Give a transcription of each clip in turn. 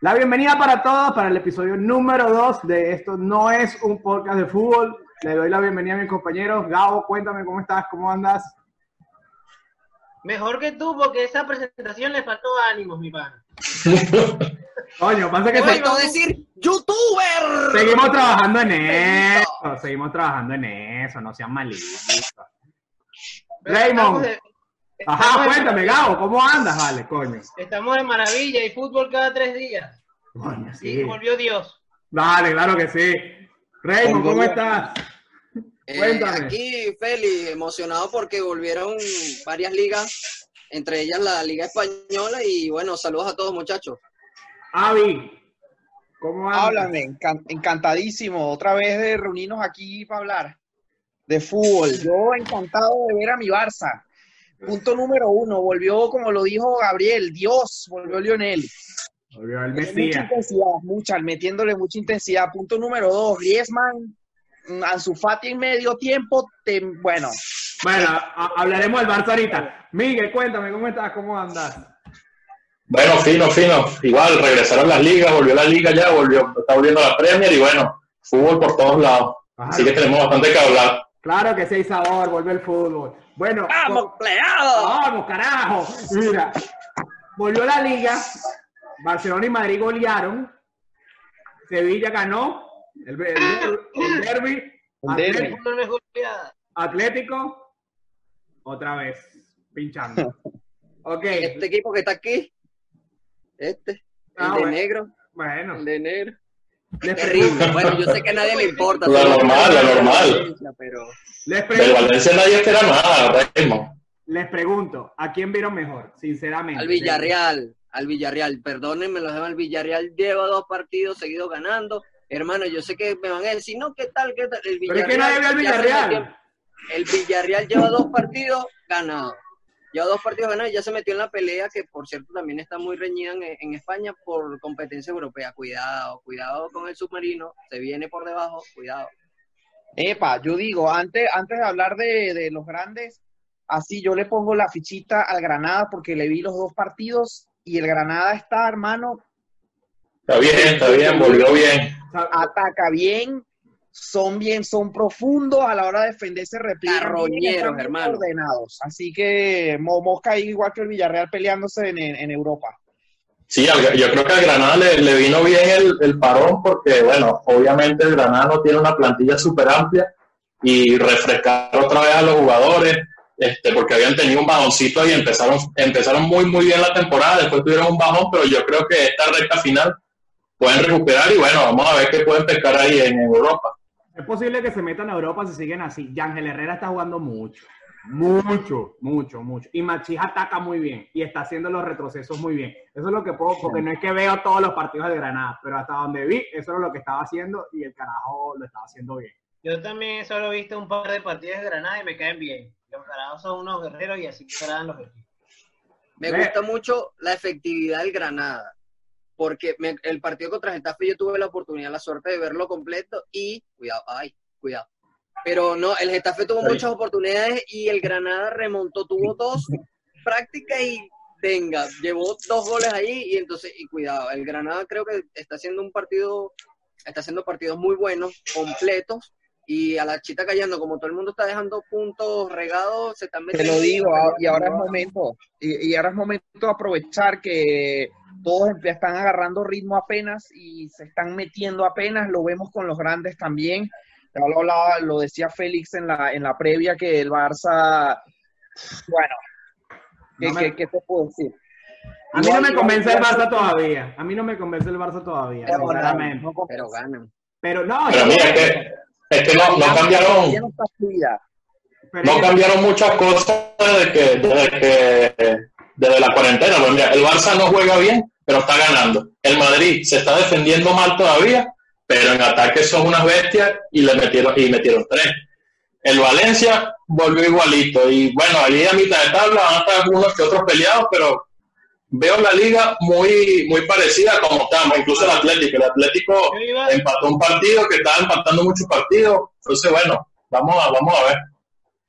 La bienvenida para todos para el episodio número 2 de esto no es un podcast de fútbol. Le doy la bienvenida a mis compañeros. Gabo, cuéntame cómo estás, cómo andas. Mejor que tú, porque esa presentación le faltó ánimos, mi pana. Coño, pasa que Te se- decir youtuber. seguimos trabajando en eso. Seguimos trabajando en eso, no sean malitos. Raymond. de- Ajá, cuéntame, Gabo, ¿cómo andas? Vale, coño. Estamos de maravilla y fútbol cada tres días. Coño, Y volvió Dios. Dale, claro que sí. Raymond, ¿cómo estás? Eh, Cuéntame. aquí, Feli, emocionado porque volvieron varias ligas, entre ellas la Liga Española. Y bueno, saludos a todos, muchachos. Avi, ¿cómo andas? Háblame, encan- encantadísimo otra vez de reunirnos aquí para hablar de fútbol. Yo encantado de ver a mi Barça. Punto número uno, volvió, como lo dijo Gabriel, Dios, volvió Lionel. Volvió Mucha Mesías. intensidad, mucha, metiéndole mucha intensidad. Punto número dos, Griezmann, mm, Ansu Fati en medio tiempo, te- bueno, Bueno, a- hablaremos del Barça ahorita. Miguel, cuéntame, ¿cómo estás? ¿Cómo andas? Bueno, fino, fino. Igual regresaron las ligas, volvió la liga ya, volvió, está volviendo la Premier y bueno, fútbol por todos lados. Así que tenemos bastante que hablar. Claro que sí sabor, vuelve el fútbol. Bueno, ¡Vamos, co- pleado! vamos, carajo. Mira, volvió la liga. Barcelona y Madrid golearon. Sevilla ganó. El, el, el derby. El derbi. Atlético. Atlético. Otra vez, pinchando. Ok. Este equipo que está aquí, este, el Ah, de bueno. negro, Bueno, el de negro. Les pregunto, Bueno, yo sé que a nadie le importa. Lo normal, lo normal. Pero les Del pregunto, Valencia nadie espera nada, Raymond. les pregunto, ¿a quién vieron mejor? Sinceramente. al Villarreal, al Villarreal, perdónenme, los demás, el Villarreal lleva dos partidos seguidos ganando. Hermano, yo sé que me van a decir, no, ¿qué tal? ¿Qué tal? El Pero es que nadie vio al Villarreal. el Villarreal lleva dos partidos ganados. Lleva dos partidos ganados y ya se metió en la pelea, que por cierto también está muy reñida en, en España por competencia europea. Cuidado, cuidado con el submarino, se viene por debajo, cuidado. Epa, yo digo, antes, antes de hablar de, de los grandes, así yo le pongo la fichita al Granada porque le vi los dos partidos y el Granada está, hermano, Está bien, está bien, volvió bien. Ataca bien, son bien, son profundos a la hora de defenderse, repliegan Carroñeros, hermano. ordenados. Así que Mo- Mosca ahí igual que el Villarreal peleándose en, en- Europa. Sí, yo creo que al Granada le, le vino bien el, el parón porque, bueno, obviamente el Granada no tiene una plantilla súper amplia y refrescar otra vez a los jugadores, este, porque habían tenido un bajoncito ahí, empezaron, empezaron muy, muy bien la temporada, después tuvieron un bajón, pero yo creo que esta recta final pueden recuperar y bueno, vamos a ver qué pueden pescar ahí en Europa. Es posible que se metan a Europa si siguen así. Yángel Herrera está jugando mucho. Mucho, mucho, mucho. Y Machís ataca muy bien y está haciendo los retrocesos muy bien. Eso es lo que puedo, porque no es que veo todos los partidos de Granada, pero hasta donde vi, eso es lo que estaba haciendo y el carajo lo estaba haciendo bien. Yo también solo he visto un par de partidos de Granada y me caen bien. Los carajos son unos guerreros y así serán los equipos. Me gusta mucho la efectividad del Granada, porque me- el partido contra Getafe yo tuve la oportunidad, la suerte de verlo completo y, cuidado, ay, cuidado. Pero no, el Getafe tuvo muchas oportunidades y el Granada remontó, tuvo dos prácticas y venga, llevó dos goles ahí y entonces, y cuidado, el Granada creo que está haciendo un partido, está haciendo partidos muy buenos, completos. Y a la chita callando, como todo el mundo está dejando puntos regados, se están Te metiendo. lo digo, y ahora es momento, y, y ahora es momento de aprovechar que todos están agarrando ritmo apenas y se están metiendo apenas, lo vemos con los grandes también. Ya lo, hablaba- lo decía Félix en la, en la previa que el Barça, bueno, ¿qué, No me- qué- qué te puedo decir? A mí no me convence el Barça todavía. A mí no me convence el Barça todavía, Pero ganan. Pero no, Pero mira, es que, es que no, no cambiaron, no cambiaron muchas cosas desde que, desde que desde la cuarentena. Pues mira, el Barça no juega bien, pero está ganando. El Madrid se está defendiendo mal todavía, pero en ataque son unas bestias y le metieron y metieron tres. El Valencia volvió igualito y bueno, allí a mitad de tabla van a estar algunos que otros peleados, pero veo la liga muy muy parecida a como estamos, incluso el Atlético. El Atlético empató un partido que estaba empatando muchos partidos, entonces bueno, vamos a, vamos a ver.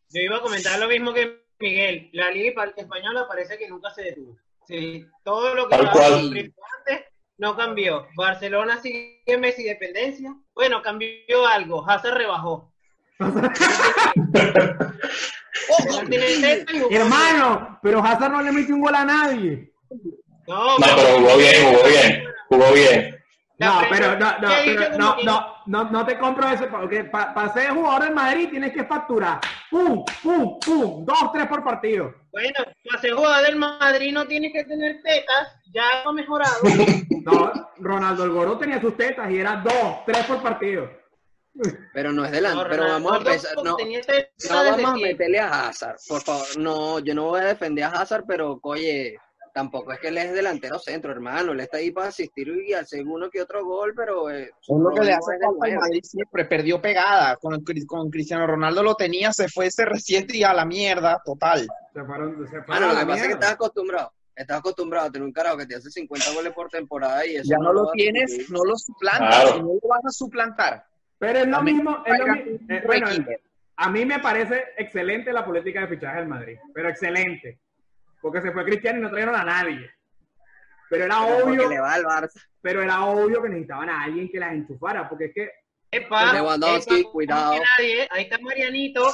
yo iba a comentar lo mismo que Miguel. La Liga Española parece que nunca se detuvo. Sí, todo lo que antes no cambió. Barcelona sigue Messi dependencia. Bueno, cambió algo. Hazard rebajó. Hermano, pero Hazard no le metió un gol a nadie. No, No, pero jugó bien, jugó bien, jugó bien. No, pero no, no, ¿qué pero no, no, no, no te compro eso, porque para ser jugador del Madrid tienes que facturar. Pum, pum, pum, dos, tres por partido. Bueno, para ser jugador del Madrid no tiene que tener tetas. Ya ha mejorado. No, Ronaldo el Gordo tenía sus tetas y era dos, tres por partido. Pero no es delante, No, pero vamos a empezar. No, no vamos a meterle a Hazard, por favor. No, yo no voy a defender a Hazard, pero oye, tampoco es que él es delantero centro, hermano. Él está ahí para asistir y hacer uno que otro gol, pero eh, Es lo que le hace falta al. Madrid siempre, perdió pegada. Con, con Cristiano Ronaldo lo tenía, se fue ese reciente y a la mierda, total. Se fueron, se fueron Mano, a lo la que pasa es que estás acostumbrado. Estás acostumbrado a tener un carajo que te hace 50 goles por temporada y eso Ya no lo tienes, no lo suplantas, Claro. no lo vas a suplantar. Pero es lo mismo, es lo traigan mi- un eh, bueno, a mí me parece excelente la política de fichaje del Madrid, pero excelente. Porque se fue Cristiano y no trajeron a nadie. Pero era Pero obvio, le va al Barça. pero era obvio que necesitaban a alguien que las enchufara, porque es que, Epa, Lewandowski, epa, cuidado. no nadie. Ahí está Marianito.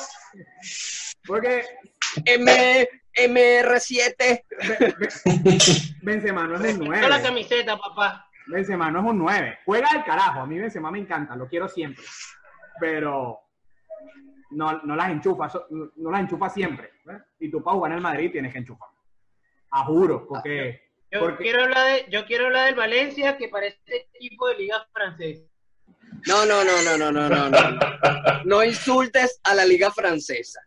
porque M, MR7. Be- Be- Benzema no es el Con la 9. camiseta, papá. Benzema no es un 9. Juega al carajo. A mí Benzema me encanta, lo quiero siempre. Pero no, no las enchufa, no las enchufa siempre. ¿eh? Y tú para jugar en el Madrid tienes que enchufar. A juro, porque, Yo porque quiero hablar de, yo quiero hablar del Valencia, que parece equipo de liga francesa. No, no, no, no, no, no, no, no. No insultes a la liga francesa.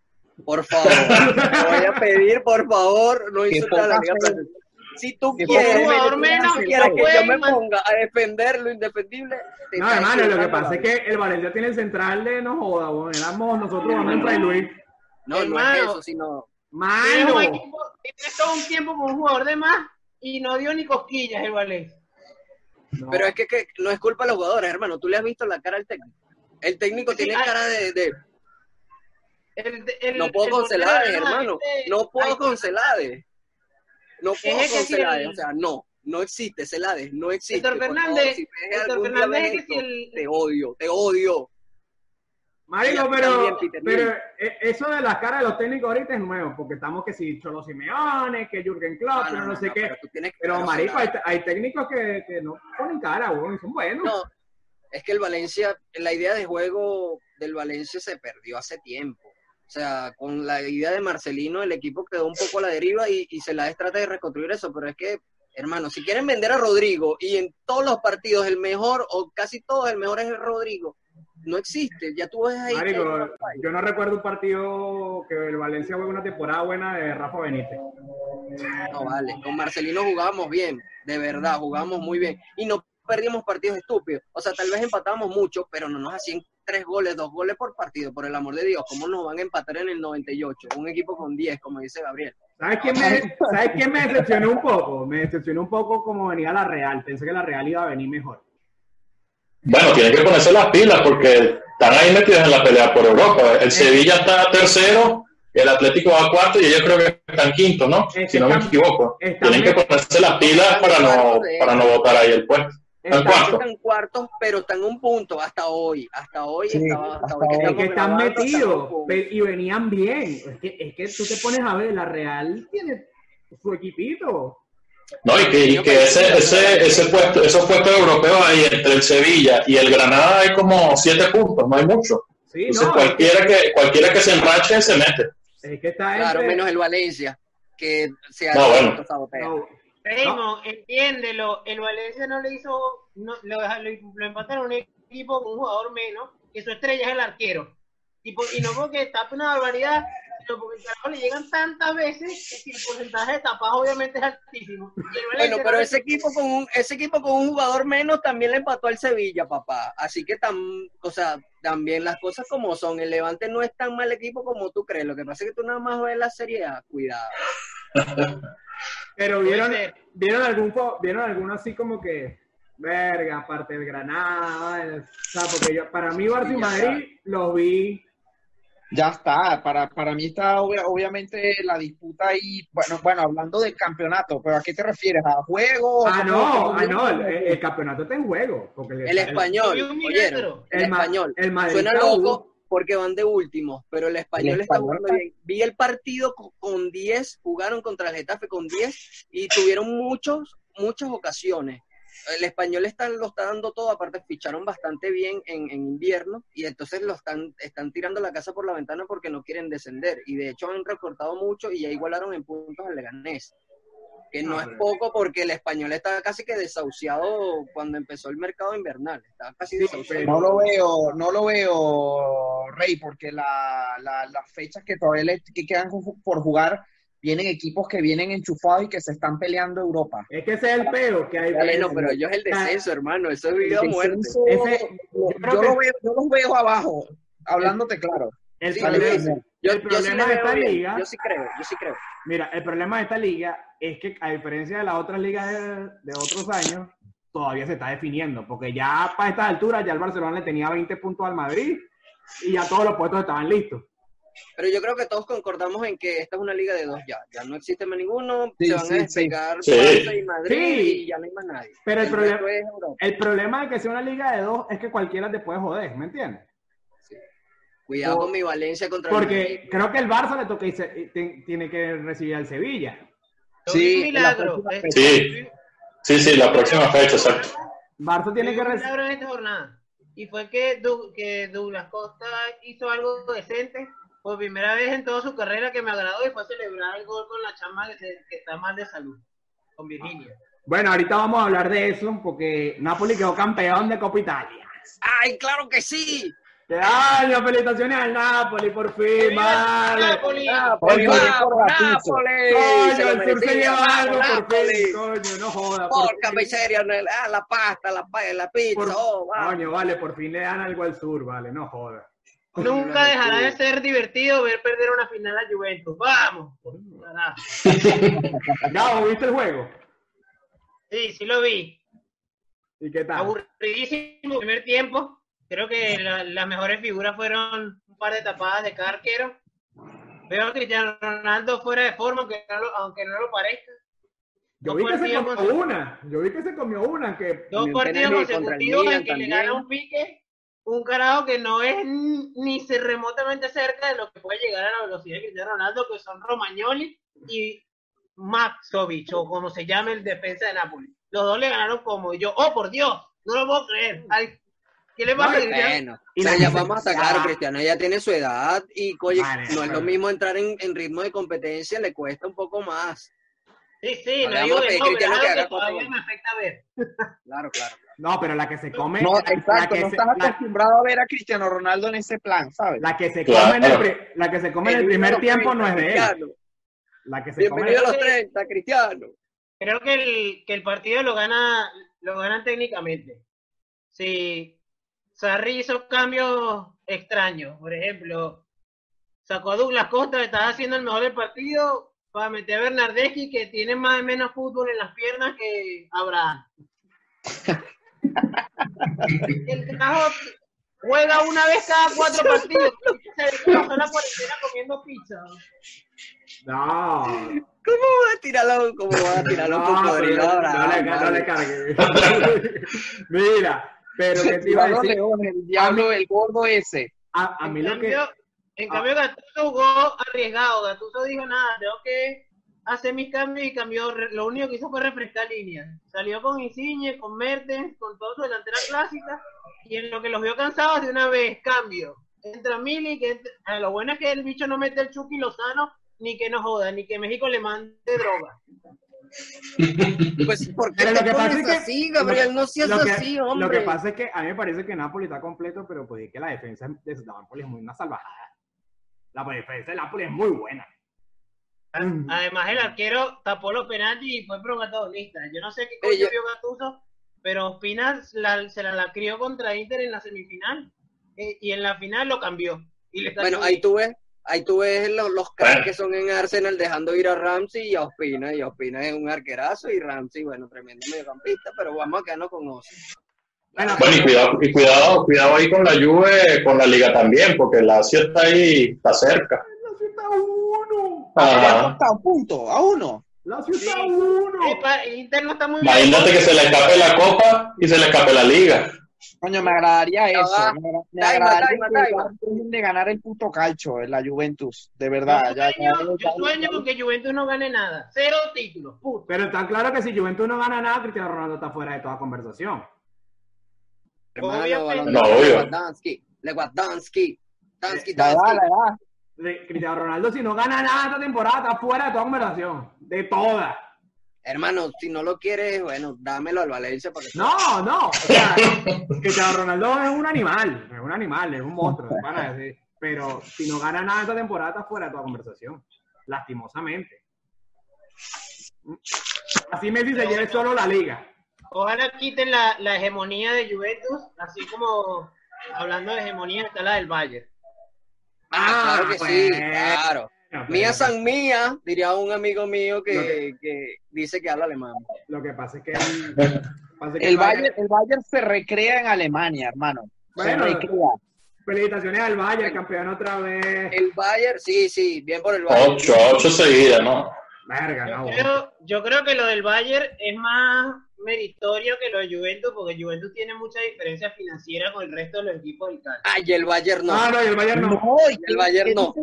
Por favor. Te voy a pedir, por favor, no insultes a la liga francesa. Si tú quieres, jugador menos, si quieres que yo me ponga a defender lo indefendible. te No, hermano, lo que pasa es que el Valencia tiene el central de no joda, bueno, éramos nosotros en Fray Luis. No, no es Hermano. eso, sino. ¡Mano! equipo, tiene todo un tiempo con un jugador de más y no dio ni cosquillas el Valencia. No. Pero es que, que no es culpa de los jugadores, hermano. Tú le has visto la cara al técnico. El técnico Sí, tiene hay- cara de. de- El- el- no puedo de hermano. este- No puedo Ay, con Celades. No puedo con Celades. el- O sea, no. No existe Celades. No existe. Héctor Fernández- favor, si Fernández es que si el- Te odio, te odio. Marico, pero, pero Lim. eh, eso de las caras de los técnicos ahorita es nuevo, porque estamos que si Cholo Simeone, que Jürgen Klopp, Ah, pero no, sé qué. Pero, tú tienes que- Pero, pero marico, hay, técnicos que, que no ponen cara, weón, son buenos. No, es que el Valencia, la idea de juego del Valencia se perdió hace tiempo. O sea, con la idea de Marcelino, el equipo quedó un poco a la deriva y, y se la trata de reconstruir eso. Pero es que, hermano, si quieren vender a Rodrigo y en todos los partidos el mejor o casi todos el mejor es el Rodrigo, no existe. Ya tú ves ahí. yo no recuerdo un partido que el Valencia juegue una temporada buena de Rafa Benítez. No vale, con Marcelino jugábamos bien, de verdad, jugábamos muy bien. Y no perdimos partidos estúpidos. O sea, tal vez empatamos mucho, pero no nos hacían tres goles, dos goles por partido, por el amor de Dios. ¿Cómo nos van a empatar en el 98? Un equipo con 10, como dice Gabriel. ¿Sabes quién, me, ¿Sabes quién me decepcionó un poco? Me decepcionó un poco como venía la Real. Pensé que la Real iba a venir mejor. Bueno, tienen que ponerse las pilas porque están ahí metidos en la pelea por Europa. El Sevilla está tercero, el Atlético va cuarto y ellos creo que están quinto, ¿no? Es Si no me equivoco. Tienen que ponerse las pilas para no, para no votar ahí el puesto. Están- En cuarto. Están cuartos, pero están un punto hasta hoy. Hasta hoy Sí, estaba, hasta hasta hoy hoy. Es que están metidos y venían bien. Es que, es que tú te pones a ver, la Real tiene su equipito. No, y que, y que ese, ese, ese puesto, esos puestos europeos ahí entre el Sevilla y el Granada hay como siete puntos, no hay mucho. Sí, Entonces no, es cualquiera que, cualquiera que se enrache se mete. que, es que está Claro, entre- menos el Valencia, que se ha No, bueno. sabotea. no, Raymond, entiéndelo, el Valencia no le hizo, no, lo, lo, lo empataron un equipo con un jugador menos, que su estrella es el arquero. Y, por- y no porque tape una barbaridad, porque el carajo le llegan tantas veces que el porcentaje de tapas obviamente es altísimo. Bueno, no pero ese equipo con un ese equipo con un jugador menos también le empató al Sevilla, papá. Así que tam, o sea, también las cosas como son. El Levante no es tan mal equipo como tú crees. Lo que pasa es que tú nada más ves la Serie A. Cuidado. Pero vieron, vieron algún vieron alguno así como que verga, aparte del Granada, el- o sea, porque yo, para mí Barça y Madrid los vi Ya está, para, para mí está obvia- obviamente la disputa ahí, bueno, bueno, hablando del campeonato, pero ¿a qué te refieres? ¿A juego? Ah, ¿Cómo- no, cómo- ah, no, el, el campeonato está en juego. Porque El español, oyeron, el, español. el Madrid Suena loco porque van de últimos, pero el español, El está jugando está- bien. Vi el partido co- con 10, jugaron contra el Getafe con 10 y tuvieron muchos, muchas ocasiones. El español está, lo está dando todo, aparte ficharon bastante bien en, en invierno y entonces lo están, están tirando la casa por la ventana porque no quieren descender. Y de hecho han recortado mucho y ya igualaron en puntos al Leganés. Que no No, es poco porque el español está casi que desahuciado cuando empezó el mercado invernal. Está casi Sí, desahuciado. No lo veo, no lo veo, Rey, porque la, la- las fechas que todavía le que quedan por jugar vienen equipos que vienen enchufados y que se están peleando Europa. Es que ese es el peo que hay. Bueno, pero ellos el descenso, hermano, eso es vida o muerte. Ese- yo, yo creo yo que- lo veo, yo los veo abajo, hablándote claro. El Sí, problema- el sí de esta bien, liga- yo sí creo, yo sí creo. Mira, el problema de esta liga es que, a diferencia de las otras ligas de, de otros años, todavía se está definiendo, porque ya para estas alturas ya el Barcelona le tenía 20 puntos al Madrid y ya todos los puestos estaban listos. Pero yo creo que todos concordamos en que esta es una liga de dos ya. Ya no existe más ninguno, Sí, se van sí, a sí. despegar Sí. Barça y Madrid Sí. y ya no hay más nadie. Pero el El problema- resto es Europa. El problema de que sea una liga de dos es que cualquiera te puede joder, ¿me entiendes? Cuidado con mi Valencia contra el Madrid. Porque creo que el Barça le toca y te- tiene que recibir al Sevilla. Sí, milagro. Este, vi- Sí, sí, la próxima fecha, exacto. Barça tiene que un recibir. milagro en esta jornada. Y fue que, Du- que Douglas Costa hizo algo decente por primera vez en toda su carrera que me agradó y fue celebrar el gol con la chama que, se- que está mal de salud, con Virginia. Bueno, ahorita vamos a hablar de eso porque Napoli quedó campeón de Copa Italia. ¡Ay, claro que sí! ¡Qué año! ¡Felicitaciones al Napoli, por fin! ¡Viva ¡Vale! Napoli! Oye, ¡Vamos, por Gattuso. Nápoles! Coño, el sur se lleva algo por fin, coño, no joda. por Porca miseria, no, ah, la pasta, la, la pizza, Por- oh, vamos. Coño, vale, por fin le dan algo al sur, vale, no joda. Nunca dejará de ser divertido ver perder una final a Juventus. ¡Vamos! Carajo. Gabo, ¿viste el juego? Sí, sí lo vi. ¿Y qué tal? Aburridísimo primer tiempo. Creo que la- las mejores figuras fueron un par de tapadas de cada arquero. Veo a Cristiano Ronaldo fuera de forma, aunque no lo, aunque no lo parezca. Yo vi que se comió una. Yo vi que se comió una. Que... Dos partidos consecutivos en que le gana un pique. Un carajo que no es ni se remotamente cerca de lo que puede llegar a la velocidad de Cristiano Ronaldo, que son Romagnoli y Maxovic, o como se llame el defensa de Napoli. Los dos le ganaron como y yo. ¡Oh, por Dios! No lo puedo creer. Ay, ¿Qué le pasa a No, Cristiano? Bueno, Y o sea, la ya gente- vamos a sacar, ya. Cristiano ya tiene su edad y coye, Vale, no es lo mismo entrar en, en ritmo de competencia, le cuesta un poco más. Sí, sí, no digo de no, pero que todavía me afecta ver. Claro, claro. No, pero la que se come. No, la, exacto, la que no se, estás la, acostumbrado a ver a Cristiano Ronaldo en ese plan, ¿sabes? la que se Claro. come en el, pri- la que se come en el primer tiempo no es 30, de él. Cristiano. La que se come Bienvenido a los Sí. 30, Cristiano. Creo que el, que el partido lo gana lo ganan técnicamente. Si Sarri hizo cambios extraños, por ejemplo, sacó a Douglas Costa, estaba haciendo el mejor del partido para meter a Bernardeschi, que tiene más o menos fútbol en las piernas que Abraham. el carajo juega una vez cada cuatro partidos. Se pasó la cuarentena comiendo pizza. No. ¿Cómo va a tirarlo? ¿Cómo va a tirarlo No, cocodrilo le, no le cargue. Mira, pero que te iba a decir, leones, el diablo, el gordo ese. a, a mí lo que. En cambio Gattuso jugó arriesgado. Gattuso dijo nada, tengo que hacer mis cambios y cambió. Lo único que hizo fue refrescar líneas. Salió con Insigne, con Mertens, con toda su delantera clásica. Y en lo que los vio cansados de una vez, cambio. Entra Mili, que entra- ah, lo bueno es que el bicho no mete el Chucky Lozano, ni que no joda, ni que México le mande droga. Pues, ¿por qué Pero te lo que pasa es que- así, Gabriel? No seas lo que, así, lo hombre. que pasa es que a mí me parece que Napoli está completo, pero pues es que la defensa de Napoli es muy una salvajada. La defensa de Napoli es muy buena. Además, el arquero tapó los penaltis y fue protagonista. Yo no sé qué coño yo- vio Gattuso, pero Ospina la- se la, la crió contra Inter en la semifinal eh, y en la final lo cambió. Y le Bueno, ahí tú ves, ahí tú ves los, los Bueno. que son en Arsenal dejando ir a Ramsey y a Ospina. Y Ospina es un arquerazo y Ramsey, bueno, tremendo mediocampista, pero vamos a quedarnos con Ozzy. Bueno, Bueno, y cuidado, y cuidado, cuidado ahí con la Juve, con la Liga también, porque el Lazio está ahí, está cerca. Lazio está a uno. Ajá. Está a un punto, a uno. Lazio Sí. está a uno. Inter no está muy bien. Imagínate que se le escape la Copa y se le escape la Liga. Coño, me agradaría eso. Me, agra- me Taima, agradaría taima, taima. de ganar el puto calcio en la Juventus, de Yo verdad. Ya, ya- sueño, yo ya- sueño con que Juventus no gane nada. Cero títulos. Puto. Pero está claro que si Juventus no gana nada, Cristiano Ronaldo está fuera de toda conversación. Hermano. No. Lewandowski, Lewandowski, Dansky, Dansky. Cristiano Ronaldo, si no gana nada esta temporada, está fuera de toda conversación. De toda. Hermano, si no lo quieres, bueno, dámelo al Valencia para que No, no. O sea, Cristiano Ronaldo es un animal. Es un animal, es un monstruo. decir. Pero si no gana nada esta temporada, está fuera de toda conversación. Lastimosamente. Así Messi se lleve solo la liga. Ojalá quiten la, la hegemonía de Juventus, así como hablando de hegemonía está la del Bayern. Ah, claro que sí, pues. claro. No, Mía pero San Mía, diría un amigo mío que, que- que dice que habla alemán. Lo que pasa es que el, pasa es que El Bayern, el Bayern se recrea en Alemania, hermano. Bueno. se recrea. Felicitaciones al Bayern, campeón otra vez. El Bayern, sí, sí, bien por el Bayern. Ocho, ocho seguidas, ¿no? Verga, Yo no. creo, yo creo que lo del Bayern es más meritorio que lo de Juventus, porque Juventus tiene mucha diferencia financiera con el resto de los equipos del Cali. Ay, el Bayern no. No, no, y el Bayern no. No, ¿y El Bayern no.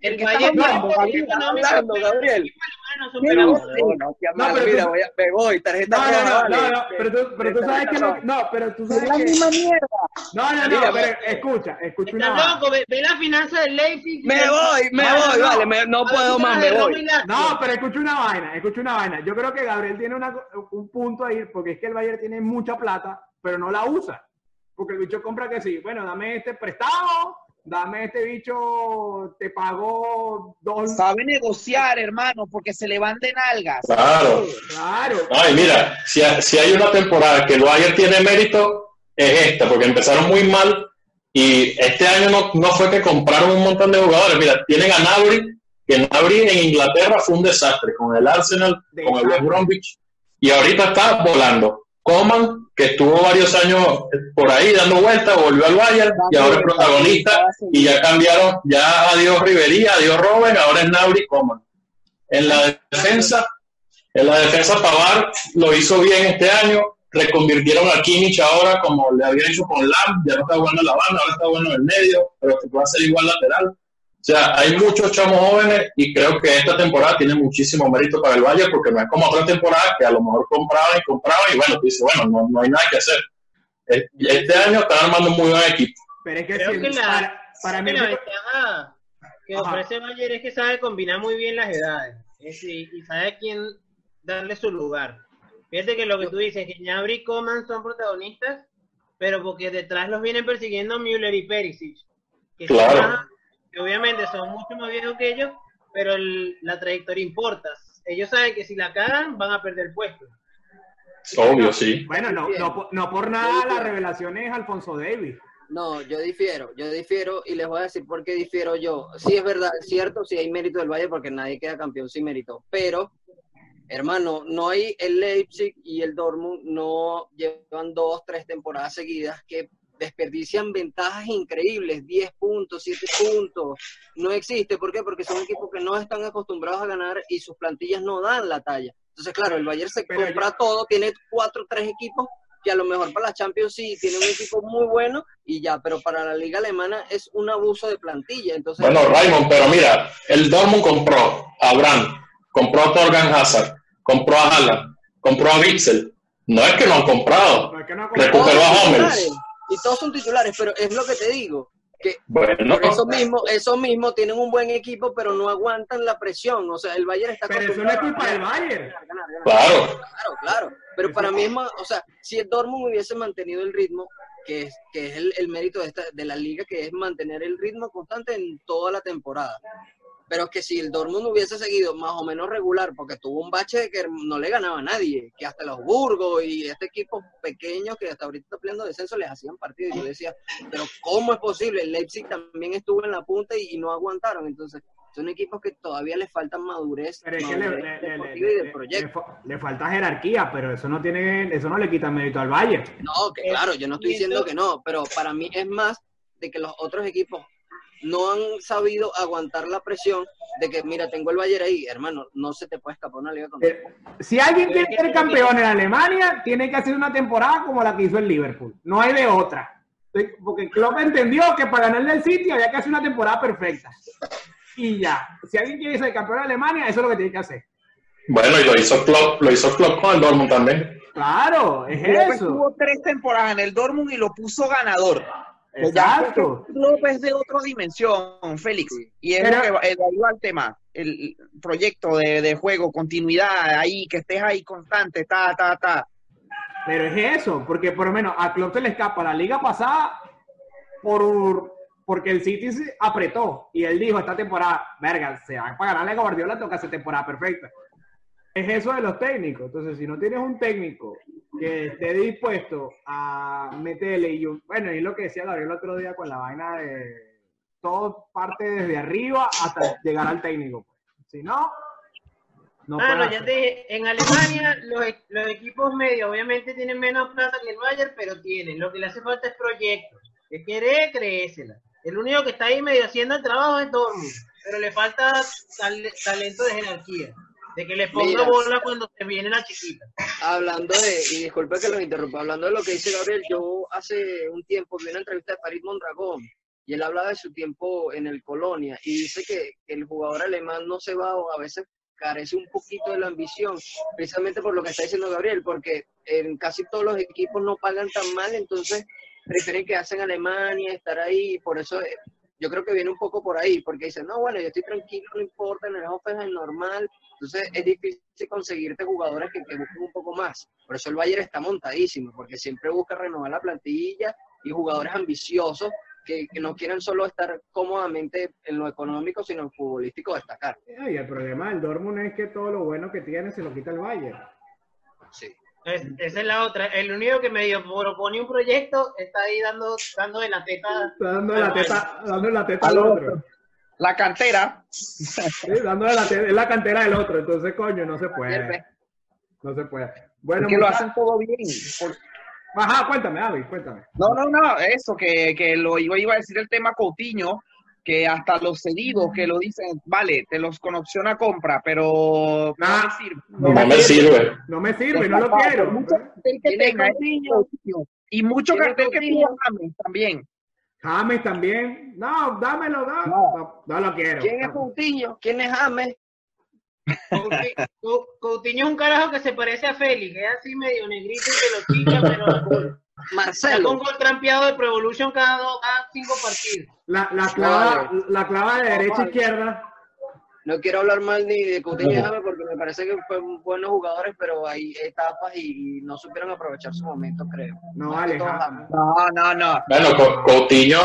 El ¿Qué Bayern no, hablando, Gabriel? No, no, No, mira, tú- voy a- me voy, tarjeta No, no, no, vale. no, no, pero tú, pero tú sabes que lo, no, pero tú Es sabes la que, misma mierda. no, no, no, Mira, pero escucha, escucha una Estás loco, ve, la finanza del Leipzig. Me voy, me No, no, voy, no. vale, me- no puedo más, me voy. No, pero escucha una vaina, escucha una vaina. Yo creo que Gabriel tiene una- un punto ahí, porque es que el Bayern tiene mucha plata, pero no la usa. Porque el bicho compra que sí, bueno, dame este prestado, dame este bicho, te pago dos. Sabe negociar, hermano, porque se le van de nalgas. Claro. Claro. Ay, mira, si, ha- si hay una temporada que el Bayern tiene mérito, es esta, porque empezaron muy mal y este año no, no fue que compraron un montón de jugadores. Mira, tienen a Nabri, que Nabri en Inglaterra fue un desastre con el Arsenal, con el West Bromwich, y ahorita está volando. Coman, que estuvo varios años por ahí dando vueltas, volvió al Bayern y ahora es protagonista y ya cambiaron, ya adiós Rivería, adiós Robben, ahora es Nabri Coman. En la defensa, en la defensa Pavar lo hizo bien este año, reconvirtieron a Kimmich ahora como le había hecho con Lam, ya no está bueno en la banda, ahora está bueno en el medio, pero que a ser igual lateral. O sea, hay muchos chamos jóvenes y creo que esta temporada tiene muchísimo mérito para el Bayern porque no es como otra temporada que a lo mejor compraban y compraban y bueno, tú dices, bueno, no, no hay nada que hacer. Es- Este año están armando un muy buen equipo. Pero es que, Creo si- que la, para, para mí, que la ventaja que Ajá. ofrece Bayern es que sabe combinar muy bien las edades es decir, y sabe a quién darle su lugar. Fíjate que lo que tú dices, que Gnabry y Coman son protagonistas, pero porque detrás los vienen persiguiendo Müller y Perisic. Que son Claro. más- que obviamente son mucho más viejos que ellos, pero el- la trayectoria importa. Ellos saben que si la cagan, van a perder el puesto. Obvio, sí. bueno, no, no, por- no por nada la revelación es Alfonso Davis. No, yo difiero, yo difiero y les voy a decir por qué difiero yo. Sí es verdad, es cierto, sí hay mérito del Bayern porque nadie queda campeón sin mérito, pero hermano, no hay el Leipzig y el Dortmund no llevan dos, tres temporadas seguidas que desperdician ventajas increíbles, 10 puntos, 7 puntos, no existe, ¿por qué? Porque son equipos que no están acostumbrados a ganar y sus plantillas no dan la talla. Entonces, claro, el Bayern se Pero compra yo- todo, tiene cuatro, tres equipos que a lo mejor para la Champions sí tiene un equipo muy bueno y ya, pero para la liga alemana es un abuso de plantilla. Entonces, Bueno, Raymond, pero mira, el Dortmund compró a Brand, compró a Torgan Hazard, compró a Haaland, compró a Witzel. No es que no han comprado. No es que no todos recuperó a Hummels. Y todos son titulares, pero es lo que te digo, que Bueno, por eso mismo, eso mismo tienen un buen equipo, pero no aguantan la presión. O sea, el Bayern está Pero eso no es culpa del Bayern. ganar, ganar, ganar. claro. Claro, claro. Pero para mí es más, o sea, si el Dortmund hubiese mantenido el ritmo, que es, que es el, el mérito de, esta, de la liga, que es mantener el ritmo constante en toda la temporada. Pero que si el Dortmund hubiese seguido más o menos regular, porque tuvo un bache que no le ganaba a nadie, que hasta los Burgos y este equipo pequeño que hasta ahorita está peleando descenso les hacían partido. Y yo decía, pero ¿cómo es posible? El Leipzig también estuvo en la punta y, y no aguantaron. Entonces, Son equipos que todavía les faltan madurez, Pero es que le, le- le- deportiva le- y de le- proyecto. le fa- le falta jerarquía, pero eso no tiene, eso no le quita mérito al Bayern. No, que claro, yo no estoy diciendo que no, pero para mí es más de que los otros equipos no han sabido aguantar la presión de que, mira, tengo el Bayern ahí, hermano, no se te puede escapar una liga con Eh, Si alguien quiere ser campeón en Alemania, tiene que hacer una temporada como la que hizo el Liverpool. No hay de otra. Porque Klopp entendió que para ganarle el City había que hacer una temporada perfecta. Y ya. Si alguien quiere ser campeón de Alemania, eso es lo que tiene que hacer. Bueno, y lo hizo Klopp, lo hizo Klopp con el Dortmund también. Claro, es Klopp eso. estuvo tres temporadas en el Dortmund y lo puso ganador. Exacto. Klopp es de otra dimensión, Félix. Y es Pero- lo que va- eh, el tema. El proyecto de, de juego, continuidad, ahí, que estés ahí constante, ta, ta, ta. Pero es eso, porque por lo menos a Klopp se le escapa la liga pasada por porque el City se apretó y él dijo esta temporada, verga, se van para ganarle a Guardiola, toca hacer temporada perfecta. Es eso de los técnicos. Entonces, si no tienes un técnico que esté dispuesto a meterle y un- bueno, y lo que decía Gabriel el otro día con la vaina de todo parte desde arriba hasta llegar al técnico. Si no, no Ah, no, puede ya te dije, en Alemania los, e- los equipos medios obviamente tienen menos plata que el Bayern, pero tienen. Lo que le hace falta es proyectos. Que quiere, creésela. El único que está ahí medio haciendo el trabajo es Dortmund, pero le falta tal- talento de jerarquía. De que le ponga Mira. bola cuando se viene la chiquita. Hablando de, y disculpe que los interrumpa, hablando de lo que dice Gabriel, yo hace un tiempo vi una entrevista de Farid Mondragón y él habla de su tiempo en el Colonia y dice que el jugador alemán no se va o a veces carece un poquito de la ambición, precisamente por lo que está diciendo Gabriel, porque en casi todos los equipos no pagan tan mal, entonces prefieren quedarse en Alemania, estar ahí, y por eso eh, yo creo que viene un poco por ahí, porque dicen, no, bueno, yo estoy tranquilo, no importa, en el Hoffenheim es normal, entonces es difícil conseguirte jugadores que, que busquen un poco más. Por eso el Bayern está montadísimo, porque siempre busca renovar la plantilla y jugadores ambiciosos que, que no quieren solo estar cómodamente en lo económico, sino en futbolístico destacar. Y el problema del Dortmund es que todo lo bueno que tiene se lo quita el Bayern. Sí. Es- esa es la otra. El único que medio propone un proyecto está ahí dando, dando de la teta. Está dándole la teta, dándole la teta Al otro. La cantera, Sí, dándole la teta, es la cantera del otro. Entonces, coño, no se puede. No se puede. Bueno, que lo hacen todo bien. Por- Ajá, cuéntame, David, cuéntame. No, no, no, eso, que, que lo iba, iba a decir el tema Coutinho, que hasta los cedidos que lo dicen, vale, te los con opción a compra, pero no Ah. me sirve. No me sirve. No me sirve, no lo quiero. Mucho cartel que Tiene tenga, Coutinho. Coutinho. Y mucho cartel que tuvo James también. James también. No, dámelo, no. No. No, no lo quiero. ¿Quién es Coutinho? ¿Quién es James? Couti- Cou- Coutinho es un carajo que se parece a Félix, es así medio negrito y pelotilla, pero está con Marcelo. gol trampeado de Pro Evolution cada, dos- cada cinco partidos. La, la, clava, Vale. la clava de derecha vale. izquierda. No quiero hablar mal ni de Coutinho James porque me parece que fueron buenos jugadores, pero hay etapas y, y no supieron aprovechar su momento, creo. No que James. No, no, no. Bueno, Co- Coutinho,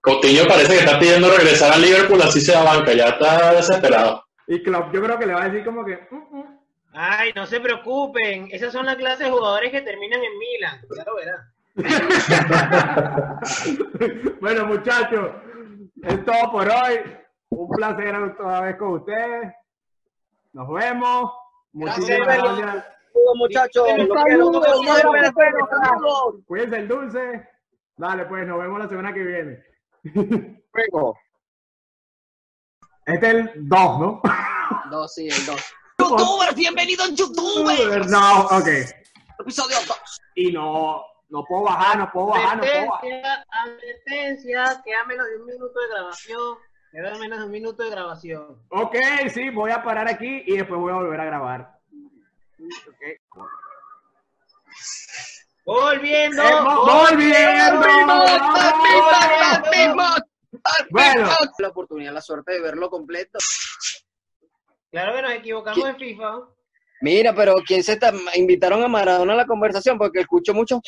Coutinho parece que está pidiendo regresar al Liverpool, así se da banca, ya está desesperado. Y Klopp, yo creo que le va a decir como que. mm, mm. Ay, no se preocupen, esas son las clases de jugadores que terminan en Milan, ya lo verán. bueno, muchachos, es todo por hoy. Un placer otra vez con ustedes. Nos vemos. Muchísimas Gracias. gracias. Muchachos. Cuídense el dulce. Dale, pues, nos vemos la semana que viene. Juego. Este es el 2, ¿no? Dos, sí, el dos. Youtubers, bienvenidos YouTubers. No, ok. Episodio 2. Y no, no puedo bajar, no puedo bajar, no puedo bajar. Advertencia, queda menos de un minuto de grabación, queda menos de un minuto de grabación. Ok, sí, voy a parar aquí y después voy a volver a grabar. Ok. Volviendo. Eh, mo- volviendo. Vamos. Bueno, La oportunidad, la suerte de verlo completo. Claro que nos equivocamos en FIFA. Mira, pero ¿quién se está? Invitaron a Maradona a la conversación porque escucho mucho.